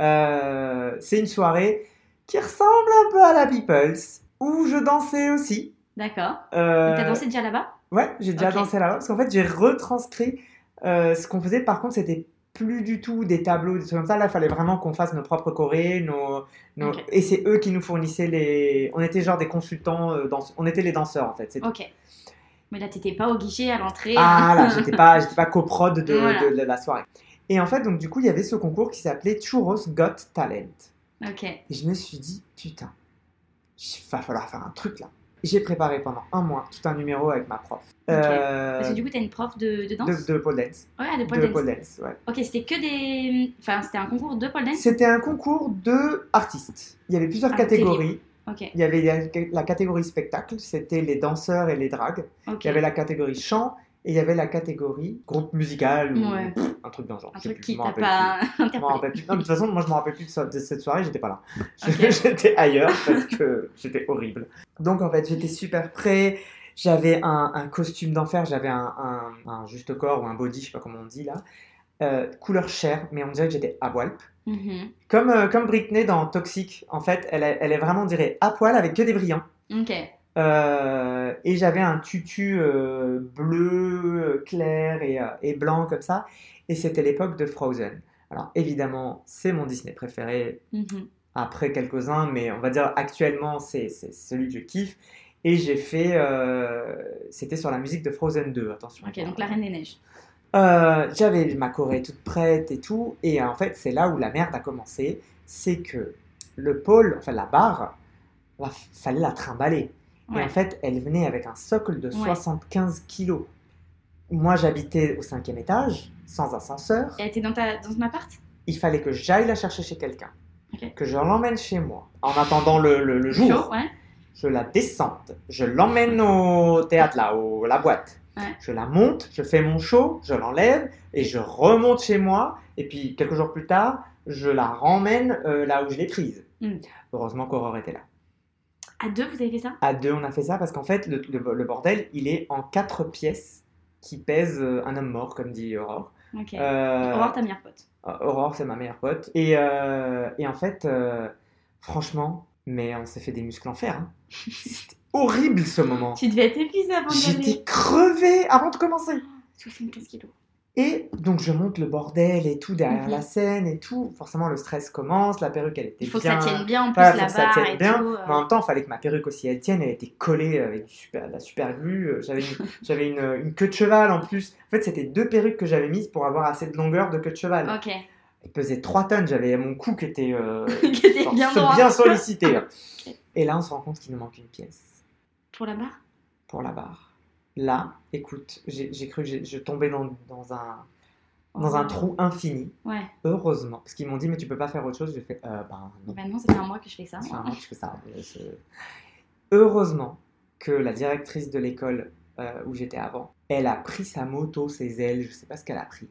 Euh, c'est une soirée qui ressemble un peu à la People's, où je dansais aussi. D'accord. T'as dansé déjà là-bas? Ouais, j'ai déjà dansé là-bas, parce qu'en fait j'ai retranscrit euh, ce qu'on faisait. Par contre, c'était plus du tout des tableaux, des trucs comme ça. Là, il fallait vraiment qu'on fasse nos propres chorés, nos, nos- et c'est eux qui nous fournissaient les. On était genre des consultants, euh, dans... on était les danseurs en fait. tout. Ok. Mais là, t'étais pas au guichet à l'entrée. Ah là, j'étais pas, j'étais pas coprod de, Voilà. de- de la soirée. Et en fait, donc du coup, il y avait ce concours qui s'appelait Churros Got Talent. ok. Et je me suis dit, putain, il va falloir faire un truc là. J'ai préparé pendant un mois tout un numéro avec ma prof. Euh, Parce que du coup, t'as une prof de, de danse de, de pole dance. Ouais, de pole de dance. pole dance, ouais. Ok, c'était que des. Enfin, c'était un concours de pole dance? C'était un concours de artistes. Il y avait plusieurs Ah, catégories. Ok, Il y avait la, la catégorie spectacle, c'était les danseurs et les dragues. ok. Il y avait la catégorie chant et il y avait la catégorie groupe musical ou Ouais. pff, un truc dans genre. Un truc qui t'a pas interpellé. Non, mais de toute façon, moi je me rappelle plus de, cette soirée, j'étais pas là. J'étais ailleurs parce que c'était horrible. Donc en fait, j'étais super prêt. J'avais un, un costume d'enfer, j'avais un, un- un juste corps ou un body, je sais pas comment on dit là. euh, couleur chair, mais on dirait que j'étais à poil. Mhm. Comme, euh, comme Britney dans Toxic, en fait, elle, est- elle est vraiment, on dirait, à poil avec que des brillants. Ok. Euh, et j'avais un tutu euh, bleu clair et, euh, et blanc comme ça. Et c'était l'époque de Frozen. Alors évidemment, c'est mon Disney préféré Mhm. après quelques-uns, mais on va dire actuellement, c'est c'est celui que je kiffe. Et j'ai fait. euh, c'était sur la musique de Frozen 2, attention. Ok, donc la Reine des Neiges. Euh, J'avais ma Corée toute prête et tout. Et en fait, c'est là où la merde a commencé. C'est que le pôle, enfin la barre, il fallait la trimballer. Et en fait, elle venait avec un socle de Ouais. 75 kilos. Moi, j'habitais au cinquième étage, sans ascenseur. Elle était dans, ta, dans ton appart? Il fallait que j'aille la chercher chez quelqu'un, que je l'emmène chez moi. En attendant le, le- le jour, ouais. je la descende, je l'emmène au théâtre, là, au, la boîte. Je la monte, je fais mon show, je l'enlève et je remonte chez moi. Et puis, quelques jours plus tard, je la ramène euh, là où je l'ai prise. Mm. Heureusement qu'Aurore était là. À deux, vous avez fait ça? À deux, on a fait ça parce qu'en fait, le, le- le bordel, il est en quatre pièces qui pèsent euh, un homme mort, comme dit Aurore. Ok. Euh, Au revoir, ta meilleure pote. Aurore, c'est ma meilleure pote. Et, euh, et en fait, euh, franchement, mais on s'est fait des muscles en fer. hein. C'était horrible ce moment. Tu devais être épuisée avant aller. J'étais crevé avant de commencer. 75 kilos. Et donc je monte le bordel et tout derrière Mhm. la scène et tout. Forcément, le stress commence. La perruque, elle était Il faut bien. que ça tienne bien en plus la que ça barre tienne et bien. tout. euh. Mais en même temps, il fallait que ma perruque aussi elle tienne. Elle était collée avec du super, la super glue. Euh, J'avais une, j'avais une, une queue de cheval en plus. En fait, c'était deux perruques que j'avais mises pour avoir assez de longueur de queue de cheval. Ok. Elle pesait 3 tonnes. J'avais mon cou qui était, euh, Qui était genre, bien bien sollicité. hein. Et là, on se rend compte qu'il nous manque une pièce Pour la barre? Pour la barre. Là, écoute, j'ai cru que je tombais dans, dans un, dans un Oh. trou infini. Ouais. Heureusement. Parce qu'ils m'ont dit, mais tu peux pas faire autre chose. J'ai fait, euh, ben non. Bah non, ça fait un mois que je fais ça. Ça fait un mois que je fais ça. Heureusement que la directrice de l'école euh, où j'étais avant, elle a pris sa moto, ses ailes, je sais pas ce qu'elle a pris.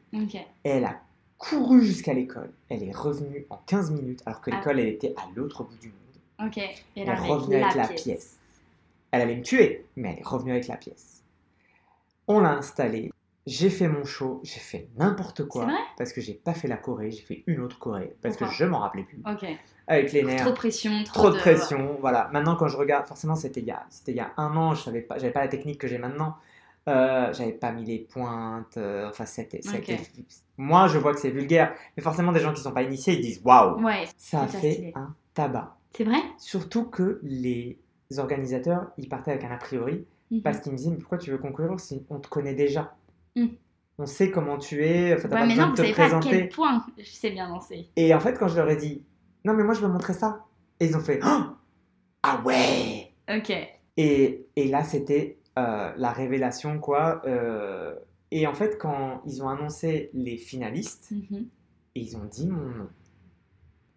Elle a couru jusqu'à l'école. Elle est revenue en 15 minutes, alors que Ah. l'école, elle était à l'autre bout du monde. Ok. Et Elle est revenue avec la pièce. Elle allait me tuer, mais elle est revenue avec la pièce. On l'a installée. J'ai fait mon show, j'ai fait n'importe quoi. C'est vrai? Parce que j'ai pas fait la Corée, j'ai fait une autre Corée. Parce Pourquoi que je m'en rappelais plus. Ok. Avec les nerfs. Trop de pression. Trop, Trop de pression, voilà. Maintenant, quand je regarde, forcément, c'était il y a, il y a un an, je savais pas, j'avais pas la technique que j'ai maintenant. Euh, j'avais pas mis les pointes. euh, enfin, c'était, Ok. c'était- Moi, je vois que c'est vulgaire, mais forcément, des gens qui sont pas initiés, ils disent waouh, Ouais. ça a fait stylé. un tabac. C'est vrai? Surtout que les organisateurs, ils partaient avec un a priori Mhm. parce qu'ils me disaient mais pourquoi tu veux concourir si on te connaît déjà Mm. On sait comment tu es, enfin, t'as Ouais, pas mais besoin non, de vous te savez pas à quel point je sais bien danser. Et en fait, quand je leur ai dit non, mais moi je veux montrer ça, et ils ont fait Oh ah ouais Ok. et, et là, c'était euh, la révélation, quoi. euh, et en fait, quand ils ont annoncé les finalistes, Mhm. et ils ont dit mon nom,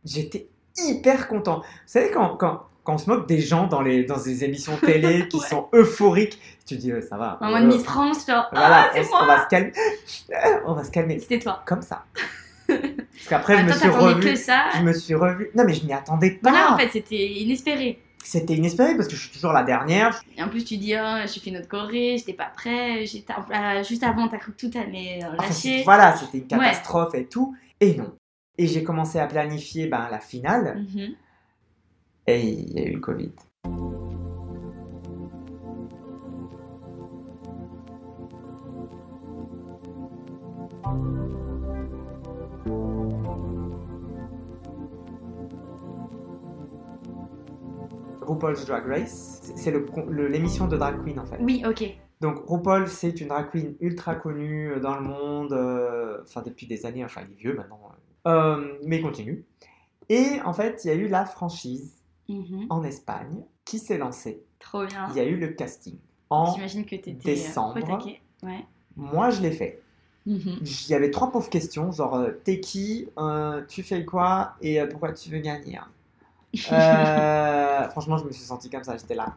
j'étais hyper content. Vous savez, quand, quand, quand on se moque des gens dans, les, dans des émissions télé qui Ouais. sont euphoriques, tu dis euh, ça va. En mode Miss France, genre. Voilà, Ah, on, on va se calmer. on va se calmer. C'était toi. Comme ça. Parce qu'après, je Ah, me suis t'attendais revu. que ça. Je me suis revu. Non, mais je m'y attendais pas. Voilà, en fait, c'était inespéré. C'était inespéré parce que je suis toujours la dernière. Et en plus, tu dis, oh, j'ai fait notre Corée, j'étais pas prêt, j'étais euh, juste avant, t'as cru que tout allait euh, Enfin, lâcher. voilà, c'était une catastrophe et tout. Et non. Et j'ai commencé à planifier ben, la finale. Mhm. Il y a eu le Covid. RuPaul's Drag Race, c'est- l'émission de drag queen en fait. Oui, ok. Donc RuPaul, c'est une drag queen ultra connue euh, dans le monde, euh, enfin depuis des années, enfin il est vieux maintenant, euh, mais il continue. Et en fait, il y a eu la franchise Mhm. en Espagne qui s'est lancée. Trop bien. Il y a eu le casting. En J'imagine que décembre. euh. Ouais. moi, je l'ai fait. Mhm. Il y avait trois pauvres questions, genre euh, t'es qui, Euh, tu fais quoi et euh, pourquoi tu veux gagner. hein Euh, franchement, je me suis senti comme ça, j'étais là.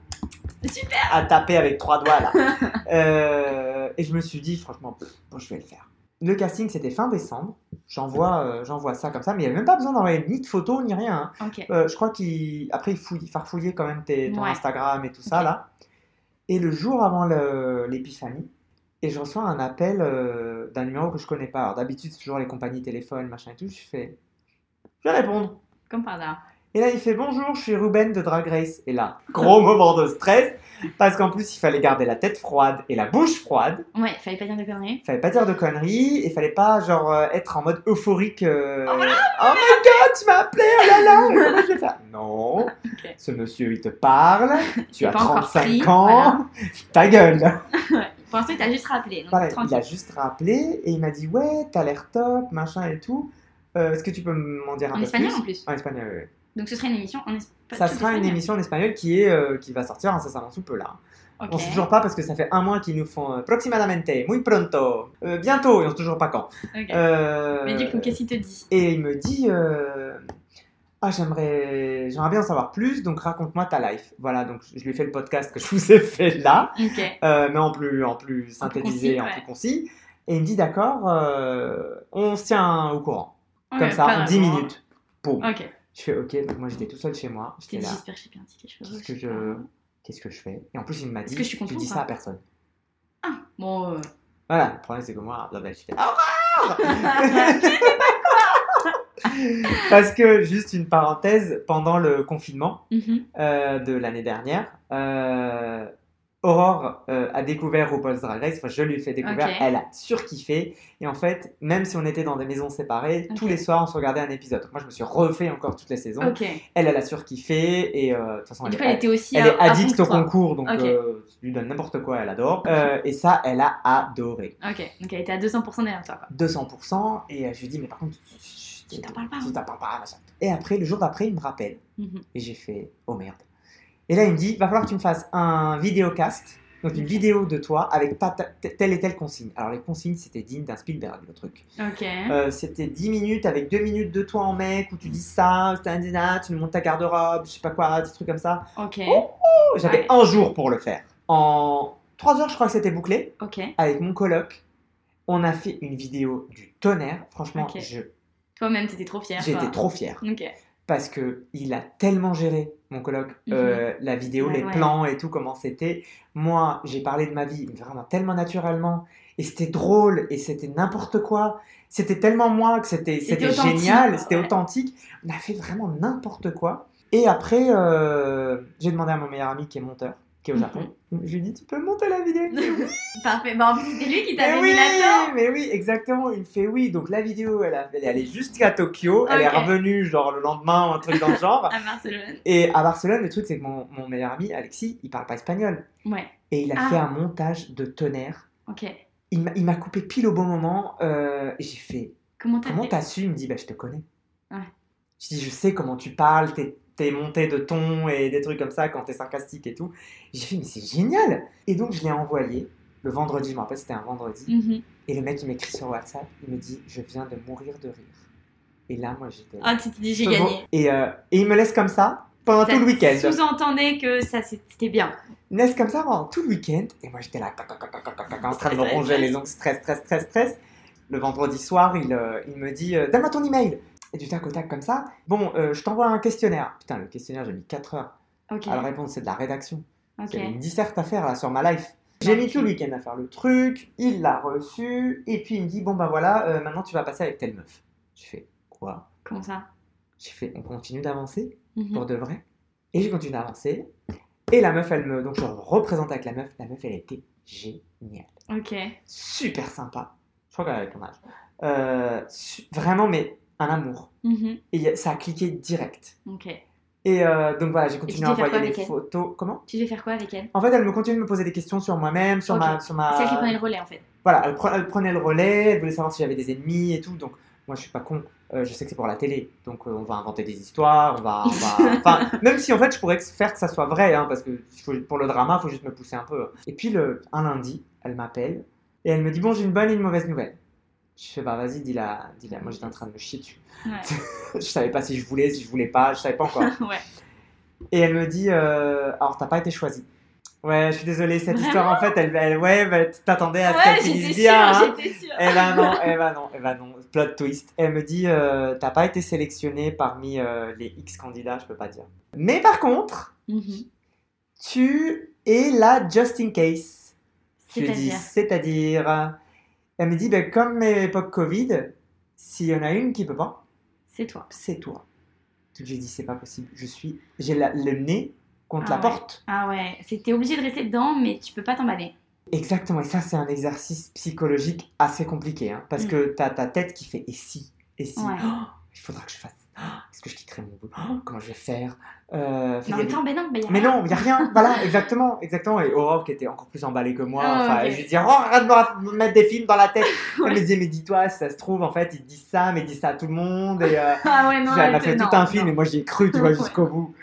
Super. À taper avec trois doigts là. Et je me suis dit, franchement, bon, je vais le faire. Le casting, c'était fin décembre. J'envoie euh, j'envoie ça comme ça, mais il n'y avait même pas besoin d'envoyer ni de photos ni rien. hein. Euh, je crois qu'après, il fouille, farfouiller quand même tes, ton Ouais. Instagram et tout ça là. Et le jour avant l'épiphanie, et je reçois un appel euh, d'un numéro que je connais pas. Alors d'habitude, c'est toujours les compagnies téléphones, machin et tout. Je fais, je vais répondre. Comme par hasard. Et là, il fait bonjour, je suis Ruben de Drag Race. Et là, gros moment de stress, parce qu'en plus, il fallait garder la tête froide et la bouche froide. Ouais, fallait pas dire de conneries. Fallait pas dire de conneries et fallait pas genre euh, être en mode euphorique. euh, oh, my god, tu m'as appelé, oh là là, comment je vais faire? Non, Ok. ce monsieur il te parle, tu as pas encore 35 pris, ans, voilà. ta gueule. Pour l'instant, il t'a juste rappelé. Donc, il tranquille. a juste rappelé et il m'a dit ouais, t'as l'air top, machin et tout. Euh, Est-ce que tu peux m'en dire un En peu espagnol plus? en plus. En espagnol, oui. Donc ce serait une émission en espagnol. Ça sera une émission en espagnol qui est euh, qui va sortir incessamment sous peu là. On sait toujours pas parce que ça fait un mois qu'ils nous font euh, proximadamente, muy pronto, euh, bientôt et on sait toujours pas quand. Euh, Mais du coup, qu'est-ce qu'il te dit? Et il me dit Ah, j'aimerais, j'aimerais bien en savoir plus, donc raconte-moi ta life. Voilà, donc je lui ai fait le podcast que je vous ai fait là, mais en plus, en plus synthétisé, concis, en plus concis. Et il me dit D'accord, on se tient au courant. Comme ça, en 10 vraiment. minutes. Boum. Je fais Ok, donc moi j'étais tout seul chez moi. J'étais là. j'espère que j'ai bien dit quelque chose. Qu'est-ce que je, pas. qu'est-ce que je fais? Et en plus, il m'a dit que je suis Tu dis ça à personne. Ah, bon. euh, Voilà, le problème c'est que moi, là, ben, je fais Aurore Parce que, juste une parenthèse, pendant le confinement mhm. euh, de l'année dernière, euh, Aurore euh, a découvert RuPaul's Drag Race, enfin je lui ai fait découvrir, elle a surkiffé. Et en fait, même si on était dans des maisons séparées, tous les soirs on se regardait un épisode. Donc moi je me suis refait encore toutes les saisons. Ok. Et Elle, elle a surkiffé et euh, de toute façon, elle, coup, elle était aussi. elle à- est addict au concours, donc euh, lui donnes n'importe quoi, elle adore. Euh, et ça, elle a adoré. Ok. Donc elle était à 200% derrière toi, quoi. 200%. Et je lui dis, mais par contre, Tu t'en parles pas. tu t'en parles pas. Et après, le jour d'après, il me rappelle. Mhm. Et j'ai fait, oh merde. Et là, il me dit, va falloir que tu me fasses un vidéocast, donc une vidéo de toi avec telle et telle consigne. Alors, les consignes, c'était digne d'un Spielberg, le truc. Euh, c'était 10 minutes avec 2 minutes de toi en mec où tu dis ça, tu me montes ta garde-robe, je sais pas quoi, des trucs comme ça. Ok. Oh, J'avais Ouais. un jour pour le faire. En 3 heures, je crois que c'était bouclé. Avec mon coloc, on a fait une vidéo du tonnerre. Franchement, je- Toi-même, t'étais trop fière. j'étais trop fier. Ok. parce que il a tellement géré mon coloc, Mhm. euh, la vidéo, Ouais, les ouais. plans et tout comment c'était. Moi, j'ai parlé de ma vie vraiment tellement naturellement et c'était drôle et c'était n'importe quoi. C'était tellement moi que c'était génial, c'était ouais. authentique. On a fait vraiment n'importe quoi. Et après, euh, j'ai demandé à mon meilleur ami qui est monteur, qui est au Mhm. Japon. Je lui dit, tu peux monter la vidéo Il me fait oui. Parfait. Bah, en plus, c'était lui qui t'avait oui, mis là-dedans. mais oui, exactement. Il me fait oui. Donc la vidéo, elle, a, elle est allée jusqu'à Tokyo. Elle est revenue genre le lendemain ou un truc dans le genre. À Barcelone. Et à Barcelone, le truc, c'est que mon, mon meilleur ami, Alexis, il parle pas espagnol. Ouais. Et il a Ah. fait un montage de tonnerre. Ok. Il m'a- il m'a coupé pile au bon moment. euh, et j'ai fait Comment t'as su? Il me dit Bah, je te connais. Ouais. Je dis Je sais comment tu parles, tes, tes montées de ton et des trucs comme ça quand t'es sarcastique et tout. J'ai fait Mais c'est génial Et donc, je l'ai envoyé le vendredi. Je me rappelle, c'était un vendredi. Mhm. Et le mec, il m'écrit sur WhatsApp. Il me dit Je viens de mourir de rire. Et là, moi, j'étais. Ah, tu t'es dit, j'ai gagné. Et, euh, et il me laisse comme ça pendant Ça tout le week-end. Sous-entendait que ça c'était bien. Il me laisse comme ça pendant tout le week-end. Et moi, j'étais là, en train de me ronger les ongles, stress, stress, stress, stress. Le vendredi soir, il, euh, il me dit euh, Donne-moi ton email. Et du tac au tac comme ça. Bon, euh, je t'envoie un questionnaire. Putain, le questionnaire, j'ai mis 4 heures Ok. à le répondre. C'est de la rédaction. ok. J'avais une disserte à faire là sur ma life. J'ai mis Ok. tout le week-end à faire le truc. Il l'a reçu. Et puis, il me dit Bon, bah voilà, euh, maintenant, tu vas passer avec telle meuf. J'ai fait Quoi? Comment ça? J'ai fait On continue d'avancer? Mhm. pour de vrai? Et j'ai continué d'avancer. Et la meuf, elle me. Donc, je représente avec la meuf. La meuf, elle était géniale. Ok. Super sympa. Je crois qu'elle avait ton âge. Euh, su- vraiment, mais un amour. Mhm. Et ça a cliqué direct. Ok. Et euh, donc voilà, j'ai continué à envoyer elle photos. Comment? Tu devais faire quoi avec elle? En fait, elle me continue de me poser des questions sur moi-même, sur ma. Sur ma... C'est elle qui prenait le relais en fait. Voilà, elle, pre- elle prenait le relais, elle voulait savoir si j'avais des ennemis et tout. Donc, moi, je suis pas con. Euh, je sais que c'est pour la télé. Donc, euh, on va inventer des histoires. On va. on va- Enfin, même si en fait, je pourrais faire que ça soit vrai, hein, parce que faut- pour le drama, il faut juste me pousser un peu. Et puis, le, un lundi, elle m'appelle et elle me dit Bon, j'ai une bonne et une mauvaise nouvelle. Je fais Bah, vas-y, dis-la. Dis-la. Moi, j'étais en train de me chier dessus. Ouais. je savais pas si je voulais, si je voulais pas, je savais pas encore. ouais. Et elle me dit euh, Alors, t'as pas été choisie. Ouais, je suis désolée, cette Vraiment histoire, en fait, elle, elle- ouais, bah, t'attendais à ce Ouais, qu'elle finisse bien. hein. Eh ben non, eh ben non, eh ben non, plot twist. Elle me dit, euh, t'as pas été sélectionné parmi euh, les X candidats, je peux pas dire. Mais par contre, Mhm. tu es là just in case. C'est-à-dire. Elle me dit, ben, comme époque Covid, s'il y en a une qui peut pas, C'est toi. c'est toi. Donc j'ai dit, c'est pas possible. Je suis, j'ai la- le nez contre Ah la ouais. porte. Ah ouais, t'es obligé de rester dedans, mais tu peux pas t'emballer. Exactement. Et ça, c'est un exercice psychologique assez compliqué, hein, parce Mm. que t'as ta tête qui fait, et si, et si. Ouais. Oh, il faudra que je fasse. Oh, Est-ce que je quitterai mon boulot? Oh, Comment je vais faire? Euh, Mais il y en même temps, ben non, ben y a Mais rien. non, il n'y a rien. voilà, exactement, exactement. Et Aurore qui était encore plus emballée que moi. Ah, enfin, ok. je lui disais, oh, arrête de me mettre des films dans la tête. Ouais. Elle me disait, mais dis-toi, si ça se trouve, en fait, ils disent ça, mais ils disent ça à tout le monde. Et euh, Ah ouais, non, elle m'a fait tout non, un film et moi j'y ai cru, tu vois, Ouais. jusqu'au bout.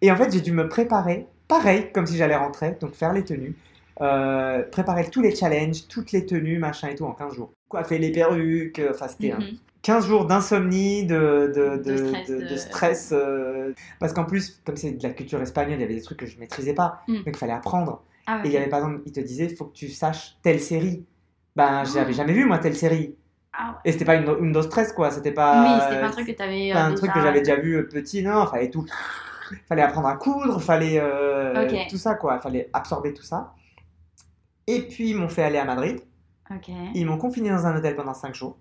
Et en fait, j'ai dû me préparer, pareil, comme si j'allais rentrer, donc faire les tenues. euh, préparer tous les challenges, toutes les tenues, machin et tout en 15 jours. Coiffer les perruques, euh, enfin c'était un Mhm. 15 jours d'insomnie, de, de, De de, stress, stress, euh, parce qu'en plus, comme c'est de la culture espagnole, il y avait des trucs que je maîtrisais pas, Mm. donc il fallait apprendre. Ah. Et il y avait par exemple, il te disait, il faut que tu saches telle série. Ben, Oh. j'avais jamais vu moi telle série. Ah ouais. Et c'était pas une, une dose stress quoi, c'était pas. Oui, c'était pas un truc que t'avais. pas euh, un truc déjà- que j'avais déjà vu euh, petit, non, fallait tout. fallait apprendre à coudre, fallait euh, tout ça quoi, fallait absorber tout ça. Et puis ils m'ont fait aller à Madrid. Ils m'ont confiné dans un hôtel pendant 5 jours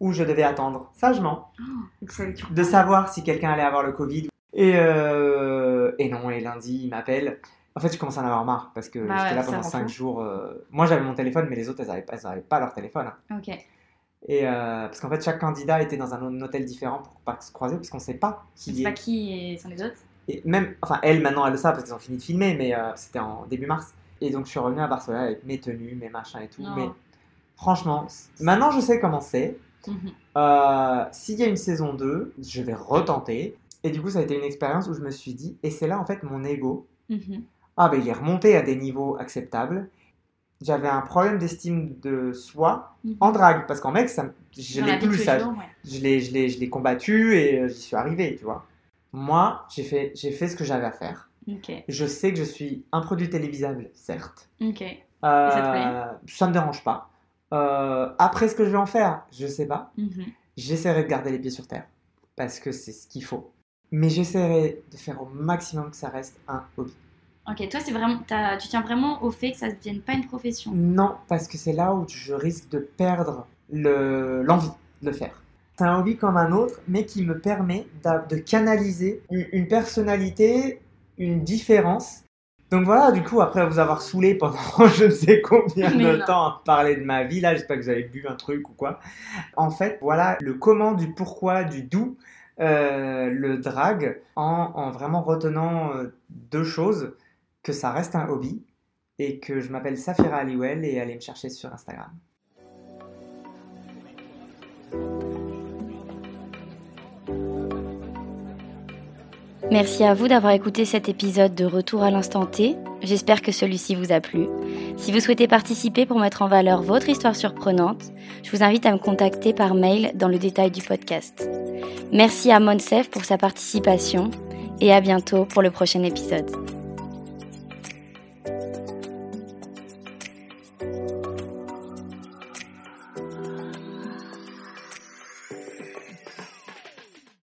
où je devais attendre sagement Oh, de savoir si quelqu'un allait avoir le Covid. Et, euh, et non, et lundi, il m'appelle. En fait, je commence à en avoir marre parce que Bah j'étais ouais, là pendant rend 5 fou. jours. euh, Moi, j'avais mon téléphone, mais les autres, elles n'avaient pas, elles avaient pas leur téléphone. hein. Ok. Et euh, parce qu'en fait, chaque candidat était dans un hôtel différent pour pas se croiser, parce qu'on sait pas qui sais est. pas qui sont les autres? Et même, enfin, elle maintenant, elle le sait parce qu'ils ont fini de filmer, mais c'était en début mars. Et donc, je suis revenu à Barcelone avec mes tenues, mes machins et tout. Non. Mais franchement, maintenant, je sais comment c'est. Mhm. Euh, S'il y a une saison 2, je vais retenter. Et du coup, ça a été une expérience où je me suis dit, et c'est là en fait mon ego. Mhm. Ah, ben il est remonté à des niveaux acceptables. J'avais un problème d'estime de soi Mhm. en drague, parce qu'en mec, ça, je l'ai plus ça. jours, ouais. Je l'ai, combattu et euh, j'y suis arrivé, tu vois. Moi, j'ai fait, fait ce que j'avais à faire. Je sais que je suis un produit télévisable, certes. Euh, ça te plaît? Ça me dérange pas. Euh, après, ce que je vais en faire, je sais pas. Mhm. J'essaierai de garder les pieds sur terre parce que c'est ce qu'il faut. Mais j'essaierai de faire au maximum que ça reste un hobby. Ok, toi, c'est vraiment, tu tiens vraiment au fait que ça ne devienne pas une profession. Non, parce que c'est là où je risque de perdre le- l'envie de le faire. C'est un hobby comme un autre, mais qui me permet de canaliser une, une personnalité, une différence. Donc voilà, du coup, après vous avoir saoulé pendant je ne sais combien de temps à parler de ma vie, là, j'espère que vous avez bu un truc ou quoi. En fait, voilà le comment, du pourquoi, du d'où, euh, le drag, en, en vraiment retenant euh, deux choses, que ça reste un hobby, et que je m'appelle Safira Aliwell, et allez me chercher sur Instagram. Merci à vous d'avoir écouté cet épisode de Retour à l'instant T. J'espère que celui-ci vous a plu. Si vous souhaitez participer pour mettre en valeur votre histoire surprenante, je vous invite à me contacter par mail dans le détail du podcast. Merci à Monsef pour sa participation et à bientôt pour le prochain épisode.